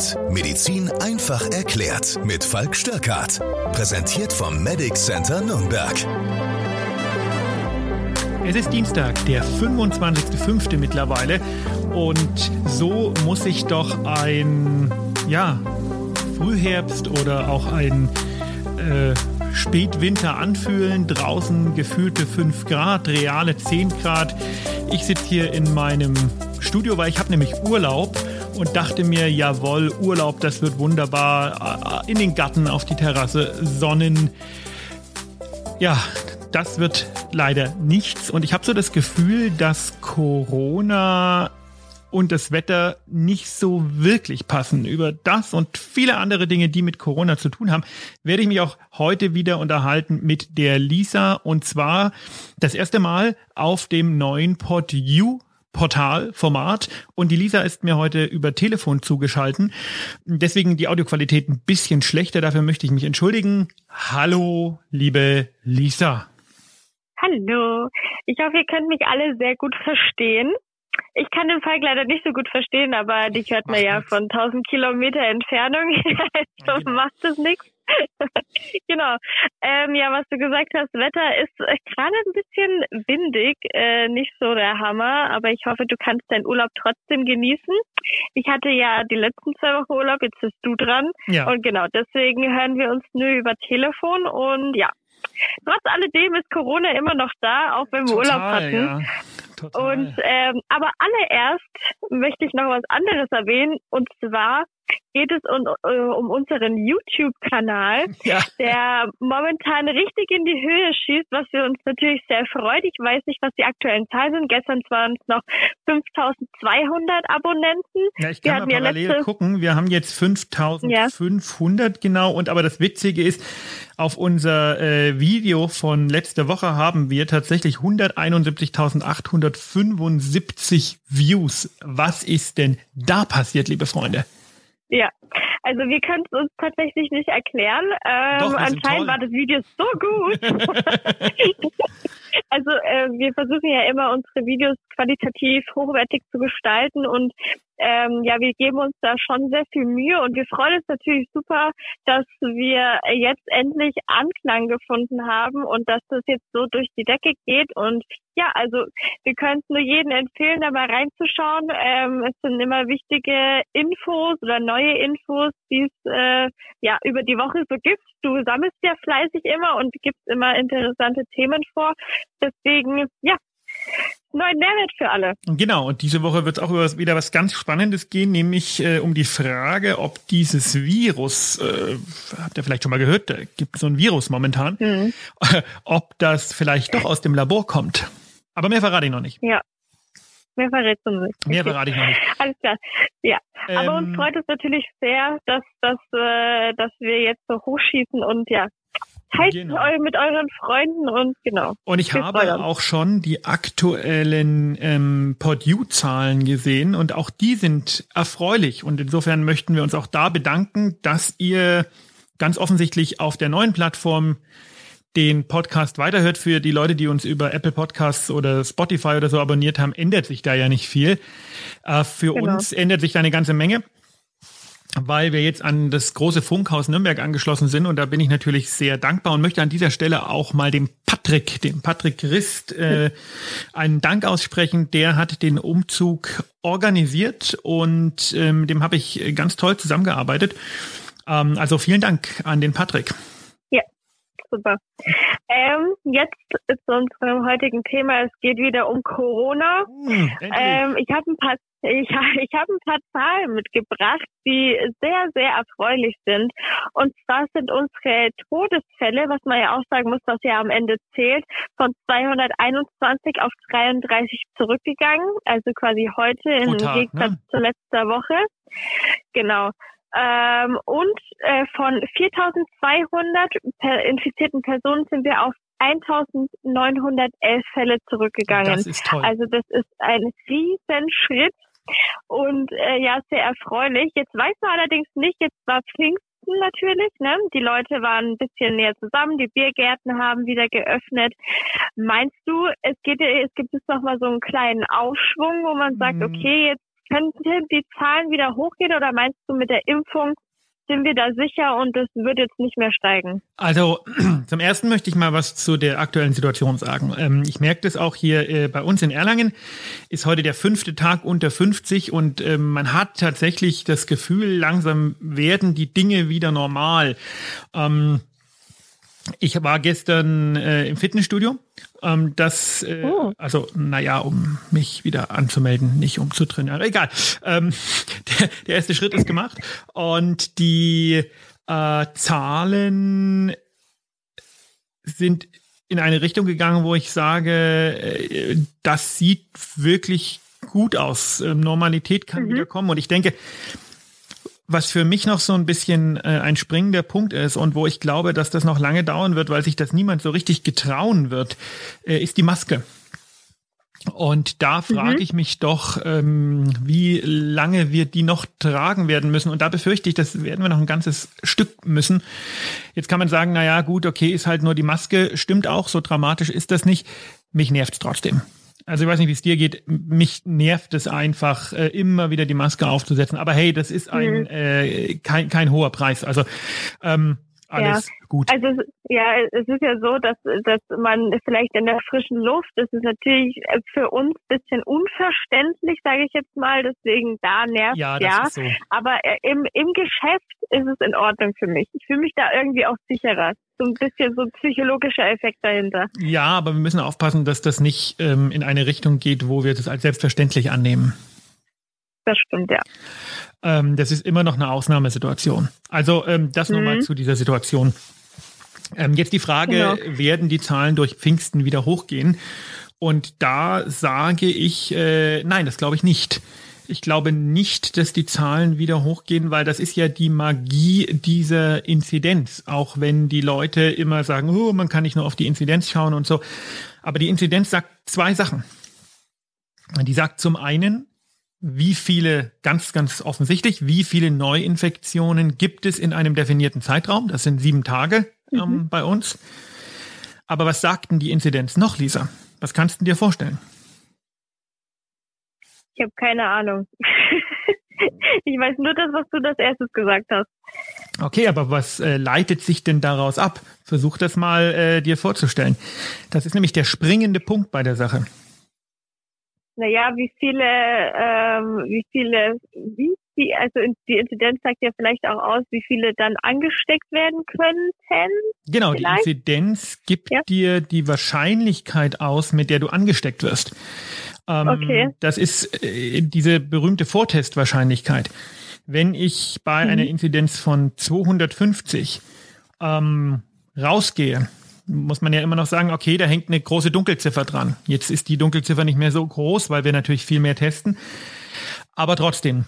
Störkart. Medizin einfach erklärt. Mit Falk Störkart. Präsentiert vom Medic Center Nürnberg. Es ist Dienstag, der 25.05. mittlerweile. Und so muss sich doch ein, ja, Frühherbst oder auch ein äh, Spätwinter anfühlen. Draußen gefühlte 5 Grad, reale 10 Grad. Ich sitze hier in meinem Studio, weil ich habe nämlich Urlaub und dachte mir, jawohl, Urlaub, das wird wunderbar. In den Garten, auf die Terrasse, Sonnen. Ja, das wird leider nichts. Und ich habe so das Gefühl, dass Corona und das Wetter nicht so wirklich passen. Über das und viele andere Dinge, die mit Corona zu tun haben, werde ich mich auch heute wieder unterhalten mit der Lisa. Und zwar das erste Mal auf dem neuen PodU Portalformat und die Lisa ist mir heute über Telefon zugeschalten. Deswegen die Audioqualität ein bisschen schlechter. Dafür möchte ich mich entschuldigen. Hallo, liebe Lisa. Hallo. Ich hoffe, ihr könnt mich alle sehr gut verstehen. Ich kann den Fall leider nicht so gut verstehen, aber dich hört man ja von 1000 Kilometer Entfernung. also genau. macht es nichts. genau. Ähm, ja, was du gesagt hast, Wetter ist äh, gerade ein bisschen windig, äh, nicht so der Hammer, aber ich hoffe, du kannst deinen Urlaub trotzdem genießen. Ich hatte ja die letzten zwei Wochen Urlaub, jetzt bist du dran. Ja. Und genau, deswegen hören wir uns nur über Telefon und ja. Trotz alledem ist Corona immer noch da, auch wenn wir Total, Urlaub hatten. Ja. Total. Und ähm, aber allererst möchte ich noch was anderes erwähnen und zwar geht es um, äh, um unseren YouTube-Kanal, ja. der momentan richtig in die Höhe schießt, was wir uns natürlich sehr freut. Ich weiß nicht, was die aktuellen Zahlen sind. Gestern waren es noch 5200 Abonnenten. Ja, ich kann wir mal parallel ja gucken. Wir haben jetzt 5500 ja. genau. Und aber das Witzige ist, auf unser äh, Video von letzter Woche haben wir tatsächlich 171.875 Views. Was ist denn da passiert, liebe Freunde? Ja, also wir können es uns tatsächlich nicht erklären. Ähm, Doch, anscheinend war das Video so gut. also äh, wir versuchen ja immer unsere Videos qualitativ hochwertig zu gestalten und ähm, ja, wir geben uns da schon sehr viel Mühe und wir freuen uns natürlich super, dass wir jetzt endlich Anklang gefunden haben und dass das jetzt so durch die Decke geht und ja, also wir können es nur jedem empfehlen, da mal reinzuschauen. Ähm, es sind immer wichtige Infos oder neue Infos, die es äh, ja über die Woche so gibt. Du sammelst ja fleißig immer und gibst immer interessante Themen vor. Deswegen, ja, neuen Mehrwert für alle. Genau, und diese Woche wird es auch über, wieder was ganz Spannendes gehen, nämlich äh, um die Frage, ob dieses Virus, äh, habt ihr vielleicht schon mal gehört, da gibt es so ein Virus momentan, mhm. ob das vielleicht doch aus dem Labor kommt. Aber mehr verrate ich noch nicht. Ja. Mehr verrätst du nicht. Mehr verrate ich noch nicht. Alles klar. Ja. Aber ähm, uns freut es natürlich sehr, dass, dass, äh, dass wir jetzt so hochschießen und ja, Teilt genau. mit euren Freunden und genau. Und ich habe auch schon die aktuellen ähm, PodU-Zahlen gesehen und auch die sind erfreulich. Und insofern möchten wir uns auch da bedanken, dass ihr ganz offensichtlich auf der neuen Plattform den Podcast weiterhört. Für die Leute, die uns über Apple Podcasts oder Spotify oder so abonniert haben, ändert sich da ja nicht viel. Äh, für genau. uns ändert sich da eine ganze Menge weil wir jetzt an das große Funkhaus Nürnberg angeschlossen sind und da bin ich natürlich sehr dankbar und möchte an dieser Stelle auch mal dem Patrick, dem Patrick Christ, äh, einen Dank aussprechen. Der hat den Umzug organisiert und ähm, dem habe ich ganz toll zusammengearbeitet. Ähm, also vielen Dank an den Patrick. Super. Ähm, jetzt zu unserem heutigen Thema. Es geht wieder um Corona. Hm, ähm, ich habe ein paar ich, ich habe ein paar Zahlen mitgebracht, die sehr, sehr erfreulich sind. Und zwar sind unsere Todesfälle, was man ja auch sagen muss, was ja am Ende zählt, von 221 auf 33 zurückgegangen. Also quasi heute im Gegensatz ne? zur letzter Woche. Genau. Ähm, und äh, von 4200 per infizierten Personen sind wir auf 1911 Fälle zurückgegangen. Das ist toll. Also das ist ein Riesenschritt und äh, ja, sehr erfreulich. Jetzt weiß man allerdings nicht, jetzt war Pfingsten natürlich, ne? Die Leute waren ein bisschen näher zusammen, die Biergärten haben wieder geöffnet. Meinst du, es geht es gibt jetzt noch mal so einen kleinen Aufschwung, wo man sagt, mhm. okay, jetzt könnten die Zahlen wieder hochgehen oder meinst du mit der Impfung sind wir da sicher und es wird jetzt nicht mehr steigen? Also zum ersten möchte ich mal was zu der aktuellen Situation sagen. Ähm, ich merke das auch hier äh, bei uns in Erlangen. Ist heute der fünfte Tag unter 50 und ähm, man hat tatsächlich das Gefühl, langsam werden die Dinge wieder normal. Ähm, ich war gestern äh, im Fitnessstudio. Ähm, das, äh, oh. also, naja, um mich wieder anzumelden, nicht um zu trainieren. Egal. Ähm, der, der erste Schritt ist gemacht. Und die äh, Zahlen sind in eine Richtung gegangen, wo ich sage, äh, das sieht wirklich gut aus. Ähm, Normalität kann mhm. wieder kommen. Und ich denke, was für mich noch so ein bisschen äh, ein springender Punkt ist und wo ich glaube, dass das noch lange dauern wird, weil sich das niemand so richtig getrauen wird, äh, ist die Maske. Und da frage mhm. ich mich doch, ähm, wie lange wir die noch tragen werden müssen. Und da befürchte ich, das werden wir noch ein ganzes Stück müssen. Jetzt kann man sagen, na ja, gut, okay, ist halt nur die Maske. Stimmt auch, so dramatisch ist das nicht. Mich nervt es trotzdem. Also ich weiß nicht, wie es dir geht. Mich nervt es einfach, äh, immer wieder die Maske aufzusetzen. Aber hey, das ist ein mhm. äh, kein, kein hoher Preis. Also ähm, alles ja. gut. Also ja, es ist ja so, dass, dass man vielleicht in der frischen Luft, das ist natürlich für uns ein bisschen unverständlich, sage ich jetzt mal, deswegen da nervt ja. ja. So. Aber äh, im, im Geschäft ist es in Ordnung für mich. Ich fühle mich da irgendwie auch sicherer. So ein bisschen so ein psychologischer Effekt dahinter. Ja, aber wir müssen aufpassen, dass das nicht ähm, in eine Richtung geht, wo wir das als selbstverständlich annehmen. Das stimmt, ja. Ähm, das ist immer noch eine Ausnahmesituation. Also ähm, das mhm. nochmal zu dieser Situation. Ähm, jetzt die Frage, genau. werden die Zahlen durch Pfingsten wieder hochgehen? Und da sage ich, äh, nein, das glaube ich nicht. Ich glaube nicht, dass die Zahlen wieder hochgehen, weil das ist ja die Magie dieser Inzidenz. Auch wenn die Leute immer sagen, oh, man kann nicht nur auf die Inzidenz schauen und so. Aber die Inzidenz sagt zwei Sachen. Die sagt zum einen, wie viele, ganz, ganz offensichtlich, wie viele Neuinfektionen gibt es in einem definierten Zeitraum? Das sind sieben Tage ähm, mhm. bei uns. Aber was sagt denn die Inzidenz noch, Lisa? Was kannst du dir vorstellen? Ich habe keine Ahnung. ich weiß nur das, was du das erstes gesagt hast. Okay, aber was äh, leitet sich denn daraus ab? Versuch das mal äh, dir vorzustellen. Das ist nämlich der springende Punkt bei der Sache naja, wie viele, ähm, wie viele, wie die, also die Inzidenz sagt ja vielleicht auch aus, wie viele dann angesteckt werden könnten. Genau, vielleicht? die Inzidenz gibt ja. dir die Wahrscheinlichkeit aus, mit der du angesteckt wirst. Ähm, okay. Das ist äh, diese berühmte Vortestwahrscheinlichkeit. Wenn ich bei mhm. einer Inzidenz von 250 ähm, rausgehe muss man ja immer noch sagen, okay, da hängt eine große Dunkelziffer dran. Jetzt ist die Dunkelziffer nicht mehr so groß, weil wir natürlich viel mehr testen. Aber trotzdem,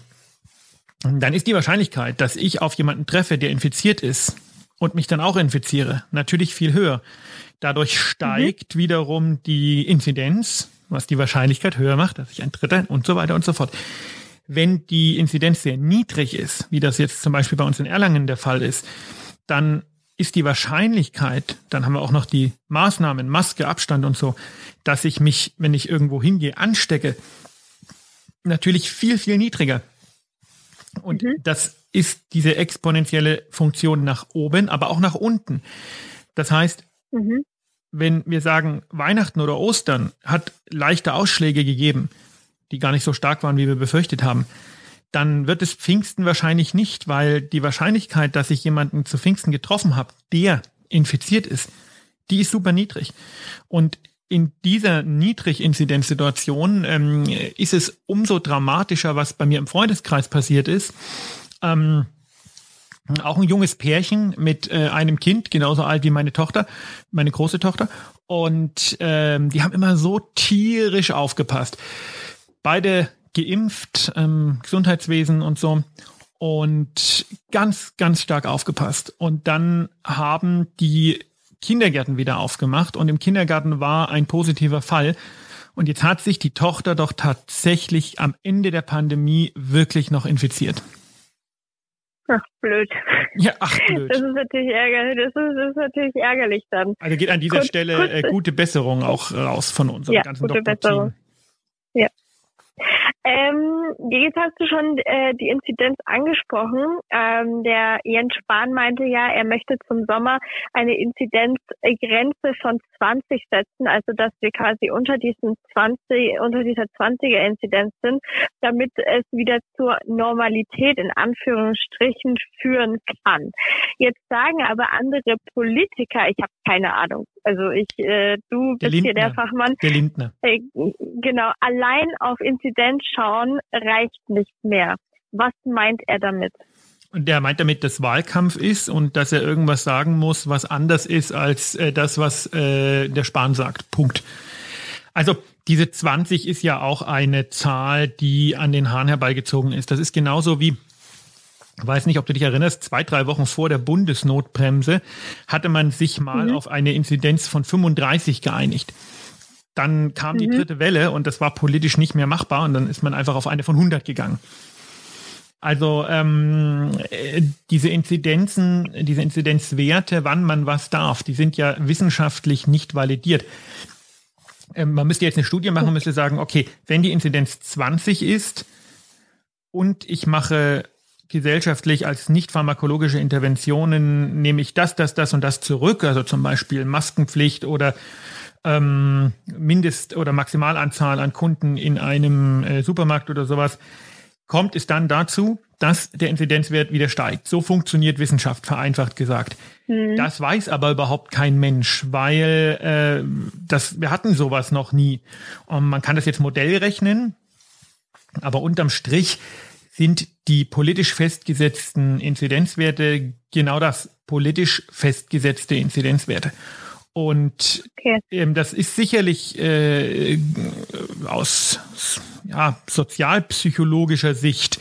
dann ist die Wahrscheinlichkeit, dass ich auf jemanden treffe, der infiziert ist und mich dann auch infiziere, natürlich viel höher. Dadurch steigt mhm. wiederum die Inzidenz, was die Wahrscheinlichkeit höher macht, dass ich ein Dritter und so weiter und so fort. Wenn die Inzidenz sehr niedrig ist, wie das jetzt zum Beispiel bei uns in Erlangen der Fall ist, dann ist die Wahrscheinlichkeit, dann haben wir auch noch die Maßnahmen, Maske, Abstand und so, dass ich mich, wenn ich irgendwo hingehe, anstecke, natürlich viel, viel niedriger. Und mhm. das ist diese exponentielle Funktion nach oben, aber auch nach unten. Das heißt, mhm. Wenn wir sagen, Weihnachten oder Ostern hat leichte Ausschläge gegeben, die gar nicht so stark waren, wie wir befürchtet haben, dann wird es Pfingsten wahrscheinlich nicht, weil die Wahrscheinlichkeit, dass ich jemanden zu Pfingsten getroffen habe, der infiziert ist, die ist super niedrig. Und in dieser Niedrig-Inzidenz-Situation ähm, ist es umso dramatischer, was bei mir im Freundeskreis passiert ist. Ähm, auch ein junges Pärchen mit äh, einem Kind, genauso alt wie meine Tochter, meine große Tochter. Und ähm, die haben immer so tierisch aufgepasst. Beide geimpft, ähm, Gesundheitswesen und so und ganz, ganz stark aufgepasst. Und dann haben die Kindergärten wieder aufgemacht und im Kindergarten war ein positiver Fall. Und jetzt hat sich die Tochter doch tatsächlich am Ende der Pandemie wirklich noch infiziert. Ach, blöd. Ja, ach, blöd. Das ist natürlich ärgerlich, das ist, das ist natürlich ärgerlich dann. Also geht an dieser Gut, Stelle äh, gute Besserung auch raus von unserem ja, ganzen gute Besserung. Ähm, jetzt hast du schon äh, die Inzidenz angesprochen. Ähm, der Jens Spahn meinte ja, er möchte zum Sommer eine Inzidenzgrenze von 20 setzen, also dass wir quasi unter diesen 20, unter dieser 20er Inzidenz sind, damit es wieder zur Normalität in Anführungsstrichen führen kann. Jetzt sagen aber andere Politiker, ich habe keine Ahnung, also ich, äh, du der bist Lindner. hier der Fachmann. Der Lindner. Äh, genau, allein auf Inzidenz schauen reicht nicht mehr. Was meint er damit? Und der meint damit, dass Wahlkampf ist und dass er irgendwas sagen muss, was anders ist als äh, das, was äh, der Spahn sagt. Punkt. Also diese 20 ist ja auch eine Zahl, die an den Haaren herbeigezogen ist. Das ist genauso wie weiß nicht, ob du dich erinnerst, zwei, drei Wochen vor der Bundesnotbremse hatte man sich mal mhm. auf eine Inzidenz von 35 geeinigt. Dann kam mhm. die dritte Welle und das war politisch nicht mehr machbar und dann ist man einfach auf eine von 100 gegangen. Also ähm, diese Inzidenzen, diese Inzidenzwerte, wann man was darf, die sind ja wissenschaftlich nicht validiert. Ähm, man müsste jetzt eine Studie machen und müsste sagen, okay, wenn die Inzidenz 20 ist und ich mache gesellschaftlich als nicht pharmakologische Interventionen nehme ich das, das, das und das zurück, also zum Beispiel Maskenpflicht oder ähm, Mindest- oder Maximalanzahl an Kunden in einem äh, Supermarkt oder sowas, kommt es dann dazu, dass der Inzidenzwert wieder steigt. So funktioniert Wissenschaft, vereinfacht gesagt. Mhm. Das weiß aber überhaupt kein Mensch, weil äh, das, wir hatten sowas noch nie. Und man kann das jetzt Modell rechnen, aber unterm Strich sind die politisch festgesetzten Inzidenzwerte genau das, politisch festgesetzte Inzidenzwerte. Und okay. ähm, das ist sicherlich äh, aus ja, sozialpsychologischer Sicht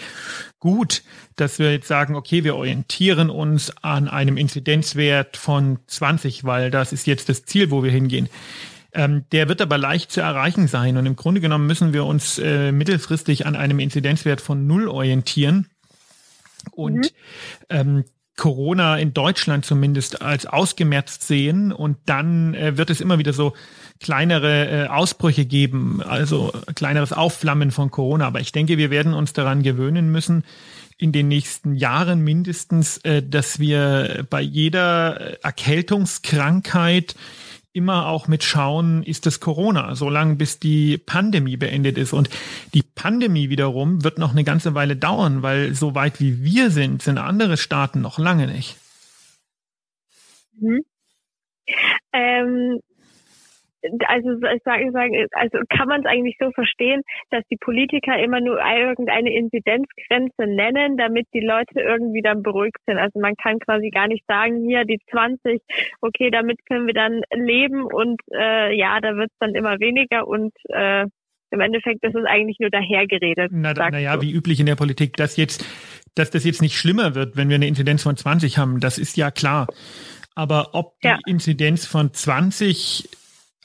gut, dass wir jetzt sagen, okay, wir orientieren uns an einem Inzidenzwert von 20, weil das ist jetzt das Ziel, wo wir hingehen. Ähm, der wird aber leicht zu erreichen sein. Und im Grunde genommen müssen wir uns äh, mittelfristig an einem Inzidenzwert von null orientieren. Und mhm. ähm, Corona in Deutschland zumindest als ausgemerzt sehen und dann äh, wird es immer wieder so kleinere äh, Ausbrüche geben, also kleineres Aufflammen von Corona. Aber ich denke, wir werden uns daran gewöhnen müssen, in den nächsten Jahren mindestens, äh, dass wir bei jeder Erkältungskrankheit immer auch mit schauen, ist es Corona, solange bis die Pandemie beendet ist. Und die Pandemie wiederum wird noch eine ganze Weile dauern, weil so weit wie wir sind, sind andere Staaten noch lange nicht. Mhm. Ähm, also sagen, sagen, also kann man es eigentlich so verstehen, dass die Politiker immer nur irgendeine Inzidenzgrenze nennen, damit die Leute irgendwie dann beruhigt sind. Also man kann quasi gar nicht sagen, hier die 20, okay, damit können wir dann leben und äh, ja, da wird es dann immer weniger und äh, im Endeffekt ist es eigentlich nur dahergeredet. Na, naja, wie üblich in der Politik, dass jetzt, dass das jetzt nicht schlimmer wird, wenn wir eine Inzidenz von 20 haben, das ist ja klar. Aber ob die ja. Inzidenz von 20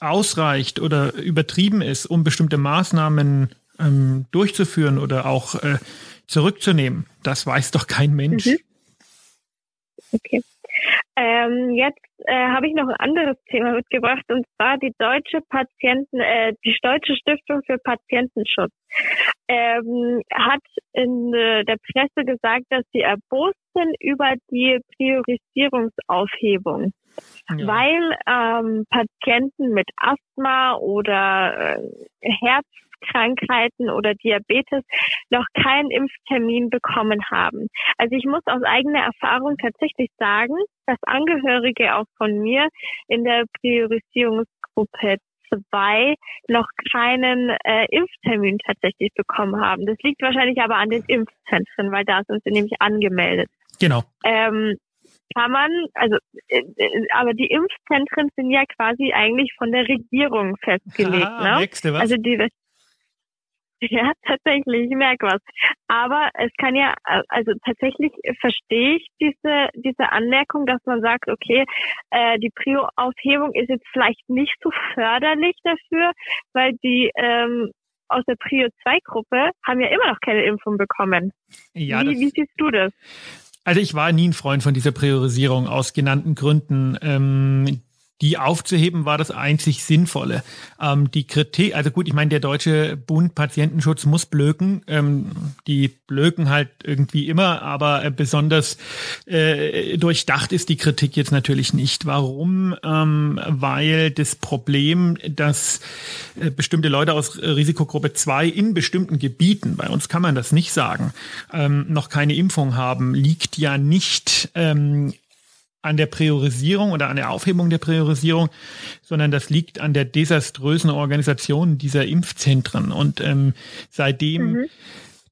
ausreicht oder übertrieben ist, um bestimmte Maßnahmen ähm, durchzuführen oder auch äh, zurückzunehmen, das weiß doch kein Mensch. Mhm. Okay. Ähm, jetzt äh, habe ich noch ein anderes Thema mitgebracht und zwar die deutsche Patienten, äh, die deutsche Stiftung für Patientenschutz ähm, hat in äh, der Presse gesagt, dass sie erbost sind über die Priorisierungsaufhebung ja. weil ähm, Patienten mit Asthma oder äh, Herzkrankheiten oder Diabetes noch keinen Impftermin bekommen haben. Also ich muss aus eigener Erfahrung tatsächlich sagen, dass Angehörige auch von mir in der Priorisierungsgruppe zwei noch keinen äh, Impftermin tatsächlich bekommen haben. Das liegt wahrscheinlich aber an den Impfzentren, weil da sind sie nämlich angemeldet. Genau. Ähm, kann man, also, äh, äh, aber die Impfzentren sind ja quasi eigentlich von der Regierung festgelegt. Ah, ne? Nächste, was? Also die, ja, tatsächlich, ich merke was. Aber es kann ja, also tatsächlich verstehe ich diese, diese Anmerkung, dass man sagt, okay, äh, die Prio-Aufhebung ist jetzt vielleicht nicht so förderlich dafür, weil die ähm, aus der Prio 2 Gruppe haben ja immer noch keine Impfung bekommen. Ja, wie, wie siehst du das? Also ich war nie ein Freund von dieser Priorisierung aus genannten Gründen. Ähm, die aufzuheben war das einzig Sinnvolle. Ähm, die Kritik, also gut, ich meine, der Deutsche Bund Patientenschutz muss blöken. Ähm, die blöken halt irgendwie immer, aber äh, besonders äh, durchdacht ist die Kritik jetzt natürlich nicht. Warum? Ähm, weil das Problem, dass äh, bestimmte Leute aus Risikogruppe 2 in bestimmten Gebieten, bei uns kann man das nicht sagen, ähm, noch keine Impfung haben, liegt ja nicht ähm, an der Priorisierung oder an der Aufhebung der Priorisierung, sondern das liegt an der desaströsen Organisation dieser Impfzentren. Und ähm, seitdem mhm.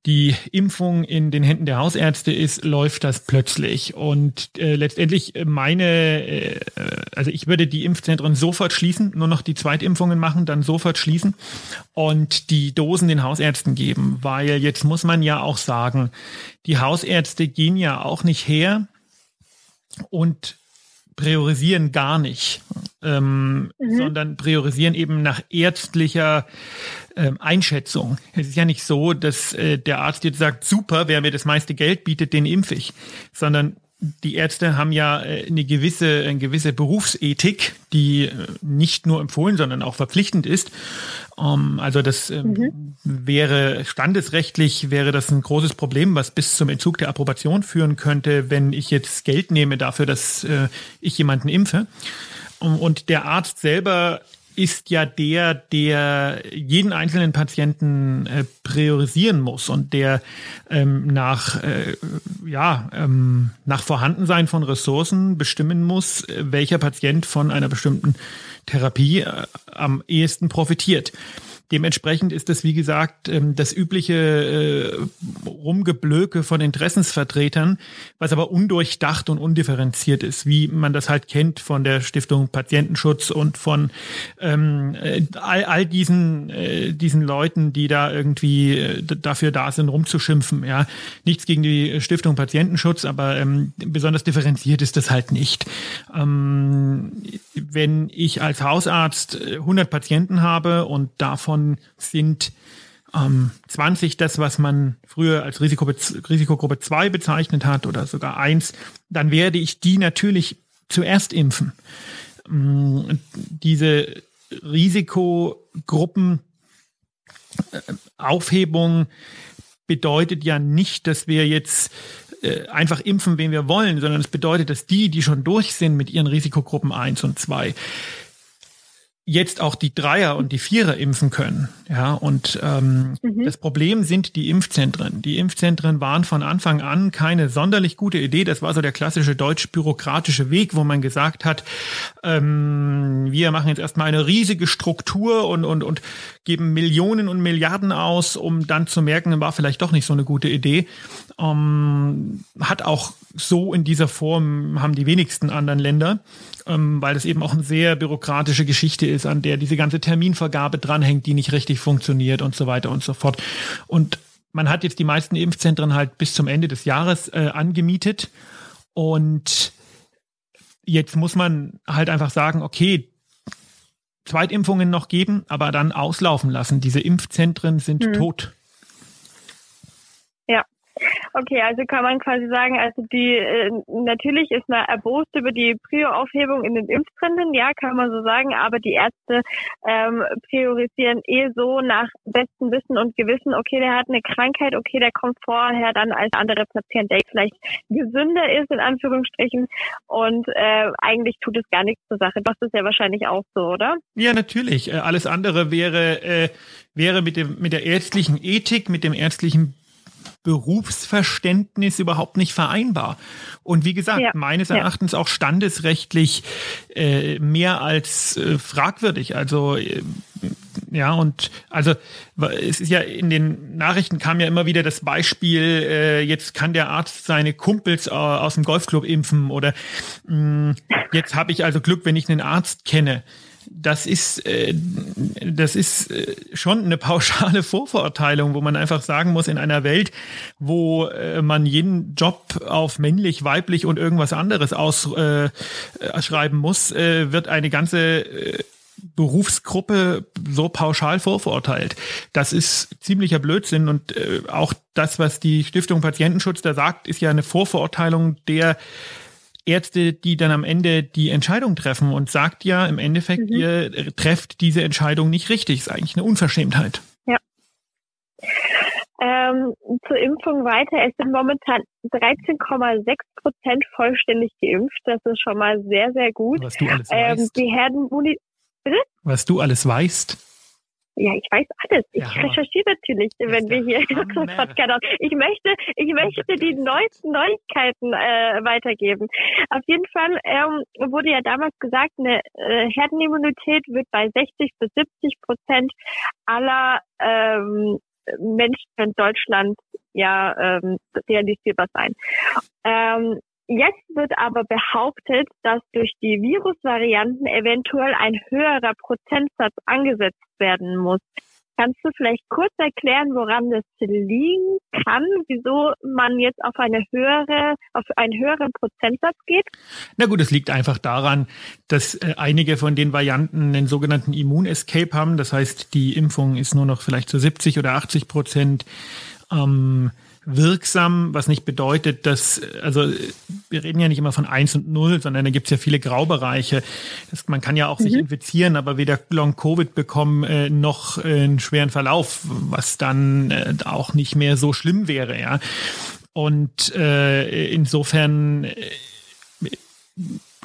die Impfung in den Händen der Hausärzte ist, läuft das plötzlich. Und äh, letztendlich meine, äh, also ich würde die Impfzentren sofort schließen, nur noch die Zweitimpfungen machen, dann sofort schließen und die Dosen den Hausärzten geben, weil jetzt muss man ja auch sagen, die Hausärzte gehen ja auch nicht her und priorisieren gar nicht, ähm, mhm. sondern priorisieren eben nach ärztlicher ähm, Einschätzung. Es ist ja nicht so, dass äh, der Arzt jetzt sagt, super, wer mir das meiste Geld bietet, den impfe ich, sondern die Ärzte haben ja äh, eine gewisse, eine gewisse Berufsethik, die äh, nicht nur empfohlen, sondern auch verpflichtend ist. Ähm, also das ähm, mhm. wäre standesrechtlich wäre das ein großes Problem, was bis zum Entzug der Approbation führen könnte, wenn ich jetzt Geld nehme dafür, dass äh, ich jemanden impfe. Und der Arzt selber ist ja der, der jeden einzelnen Patienten äh, priorisieren muss und der ähm, nach, äh, ja, ähm, nach Vorhandensein von Ressourcen bestimmen muss, welcher Patient von einer bestimmten Therapie äh, am ehesten profitiert. Dementsprechend ist das, wie gesagt, ähm, das übliche äh, Rumgeblöke von Interessensvertretern, was aber undurchdacht und undifferenziert ist, wie man das halt kennt von der Stiftung Patientenschutz und von ähm, äh, all, all diesen, äh, diesen Leuten, die da irgendwie dafür da sind, rumzuschimpfen. Ja, nichts gegen die Stiftung Patientenschutz, aber ähm, besonders differenziert ist das halt nicht. Wenn ich als Hausarzt 100 Patienten habe und davon davon sind ähm, 20 das, was man früher als Risikogruppe, Risikogruppe 2 bezeichnet hat oder sogar 1, dann werde ich die natürlich zuerst impfen. Ähm, diese Risikogruppen äh, Aufhebung bedeutet ja nicht, dass wir jetzt äh, einfach impfen, wen wir wollen, sondern es bedeutet, dass die, die schon durch sind mit ihren Risikogruppen 1 und 2, jetzt auch die Dreier und die Vierer impfen können. Ja, und ähm, mhm. das Problem sind die Impfzentren. Die Impfzentren waren von Anfang an keine sonderlich gute Idee. Das war so der klassische deutsch-bürokratische Weg, wo man gesagt hat, ähm, wir machen jetzt erstmal eine riesige Struktur und, und, und geben Millionen und Milliarden aus, um dann zu merken, war vielleicht doch nicht so eine gute Idee. Ähm, hat auch so in dieser Form haben die wenigsten anderen Länder ähm, weil es eben auch eine sehr bürokratische Geschichte ist, an der diese ganze Terminvergabe dranhängt, die nicht richtig funktioniert und so weiter und so fort. Und man hat jetzt die meisten Impfzentren halt bis zum Ende des Jahres äh, angemietet und jetzt muss man halt einfach sagen, okay, Zweitimpfungen noch geben, aber dann auslaufen lassen. Diese Impfzentren sind hm. tot. Okay, also kann man quasi sagen, also die äh, natürlich ist man erbost über die Prio-Aufhebung in den Impftrenden, ja, kann man so sagen, aber die Ärzte ähm, priorisieren eh so nach bestem Wissen und Gewissen, okay, der hat eine Krankheit, okay, der kommt vorher dann als andere Patient, der vielleicht gesünder ist, in Anführungsstrichen, und äh, eigentlich tut es gar nichts zur Sache. Das ist ja wahrscheinlich auch so, oder? Ja, natürlich. Äh, alles andere wäre, äh, wäre mit, dem, mit der ärztlichen Ethik, mit dem ärztlichen Berufsverständnis überhaupt nicht vereinbar. Und wie gesagt, ja. meines Erachtens ja. auch standesrechtlich äh, mehr als äh, fragwürdig. Also äh, ja, und also es ist ja in den Nachrichten kam ja immer wieder das Beispiel, äh, jetzt kann der Arzt seine Kumpels äh, aus dem Golfclub impfen oder mh, mm, jetzt habe ich also Glück, wenn ich einen Arzt kenne das ist, äh, das ist äh, schon eine pauschale Vorverurteilung, wo man einfach sagen muss, in einer Welt, wo äh, man jeden Job auf männlich, weiblich und irgendwas anderes ausschreiben muss, wird eine ganze Berufsgruppe so pauschal vorverurteilt. Das ist ziemlicher Blödsinn und auch das, was die Stiftung Patientenschutz da sagt, ist ja eine Vorverurteilung der Ärzte, die dann am Ende die Entscheidung treffen und sagt ja im Endeffekt, mhm. ihr trefft diese Entscheidung nicht richtig. Ist eigentlich eine Unverschämtheit. Ja. Ähm, zur Impfung weiter. Es sind momentan 13,6 Prozent vollständig geimpft. Das ist schon mal sehr, sehr gut. Was du alles ähm, weißt. Die Herdenimmunität. Was du alles weißt. Ja, ich weiß alles. Ich ja, recherchiere natürlich, wenn wir hier Podcast haben. Ich möchte, ich möchte die neuesten Neuigkeiten äh, weitergeben. Auf jeden Fall ähm, wurde ja damals gesagt, eine äh, Herdenimmunität wird bei 60 bis 70 Prozent aller ähm, Menschen in Deutschland ja ähm, realisierbar sein. Ähm, Jetzt wird aber behauptet, dass durch die Virusvarianten eventuell ein höherer Prozentsatz angesetzt werden muss. Kannst du vielleicht kurz erklären, woran das liegen kann, wieso man jetzt auf eine höhere, auf einen höheren Prozentsatz geht? Na gut, es liegt einfach daran, dass äh, einige von den Varianten einen sogenannten Immun-Escape haben. Das heißt, die Impfung ist nur noch vielleicht zu 70 oder 80 Prozent ähm, wirksam, was nicht bedeutet, dass, also wir reden ja nicht immer von eins und null, sondern da gibt es ja viele Graubereiche. Das, man kann ja auch mhm. sich infizieren, aber weder Long-Covid bekommen äh, noch äh, einen schweren Verlauf, was dann äh, auch nicht mehr so schlimm wäre, ja. Und äh, insofern äh,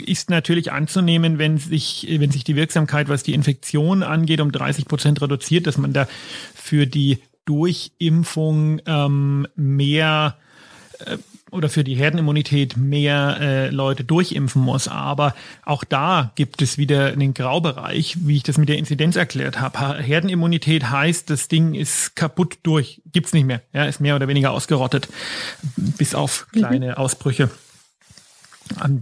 ist natürlich anzunehmen, wenn sich, wenn sich die Wirksamkeit, was die Infektion angeht, um 30 Prozent reduziert, dass man da für die durch Impfung ähm, mehr äh, oder für die Herdenimmunität mehr äh, Leute durchimpfen muss. Aber auch da gibt es wieder einen Graubereich, wie ich das mit der Inzidenz erklärt habe. Herdenimmunität heißt, das Ding ist kaputt durch, gibt's nicht mehr, ja, ist mehr oder weniger ausgerottet, bis auf mhm. kleine mhm. Ausbrüche.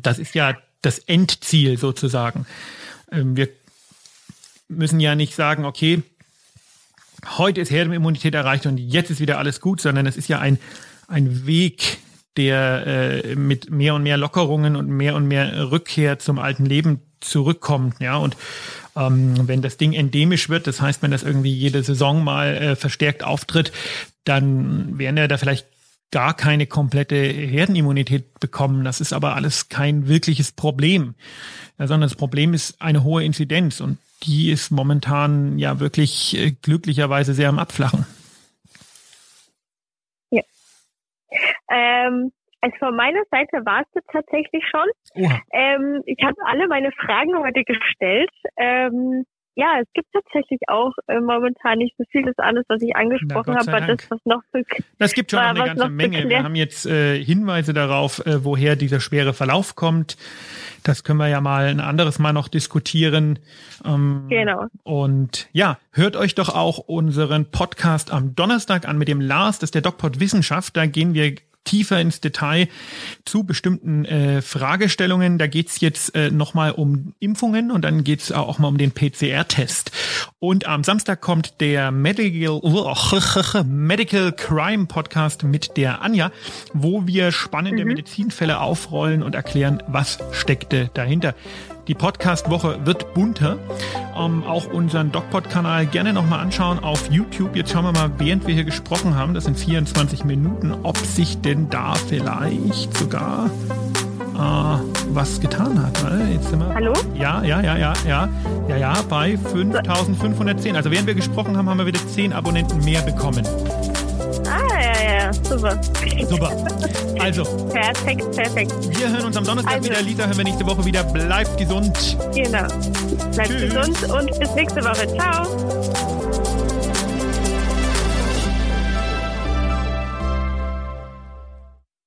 Das ist ja das Endziel sozusagen. Ähm, wir müssen ja nicht sagen, okay, heute ist Herdenimmunität erreicht und jetzt ist wieder alles gut, sondern es ist ja ein, ein Weg, der äh, mit mehr und mehr Lockerungen und mehr und mehr Rückkehr zum alten Leben zurückkommt. Ja, und ähm, wenn das Ding endemisch wird, das heißt, wenn das irgendwie jede Saison mal äh, verstärkt auftritt, dann werden ja da vielleicht gar keine komplette Herdenimmunität bekommen. Das ist aber alles kein wirkliches Problem, ja, sondern das Problem ist eine hohe Inzidenz und die ist momentan ja wirklich äh, glücklicherweise sehr am Abflachen. Ja. Ähm, also von meiner Seite war es tatsächlich schon. Ähm, ich habe alle meine Fragen heute gestellt. Ähm, ja, es gibt tatsächlich auch äh, momentan nicht so viel. Das alles, was ich angesprochen habe, war das, was noch so. Das gibt schon war, eine ganze Menge. Wir haben jetzt äh, Hinweise darauf, äh, woher dieser schwere Verlauf kommt. Das können wir ja mal ein anderes Mal noch diskutieren. Ähm, genau. Und ja, hört euch doch auch unseren Podcast am Donnerstag an mit dem Lars, das ist der DocPod Wissenschaft. Da gehen wir tiefer ins Detail zu bestimmten äh, Fragestellungen. Da geht's jetzt äh, nochmal um Impfungen und dann geht's auch mal um den PCR-Test. Und am Samstag kommt der Medical, Medical Crime Podcast mit der Anja, wo wir spannende mhm. Medizinfälle aufrollen und erklären, was steckte dahinter. Die Podcast-Woche wird bunter. Ähm, auch unseren DocPod-Kanal gerne nochmal anschauen auf YouTube. Jetzt schauen wir mal, während wir hier gesprochen haben, das sind 24 Minuten, ob sich denn da vielleicht sogar äh, was getan hat. Jetzt sind wir, Hallo? Ja, ja, ja, ja, ja, ja, ja, bei 5510. Also während wir gesprochen haben, haben wir wieder 10 Abonnenten mehr bekommen. Ja, super. Super. Also. Perfekt, perfekt. Wir hören uns am Donnerstag also. wieder. Lisa hören wir nächste Woche wieder. Bleibt gesund. Genau. Bleibt Tschüss. gesund und bis nächste Woche. Ciao.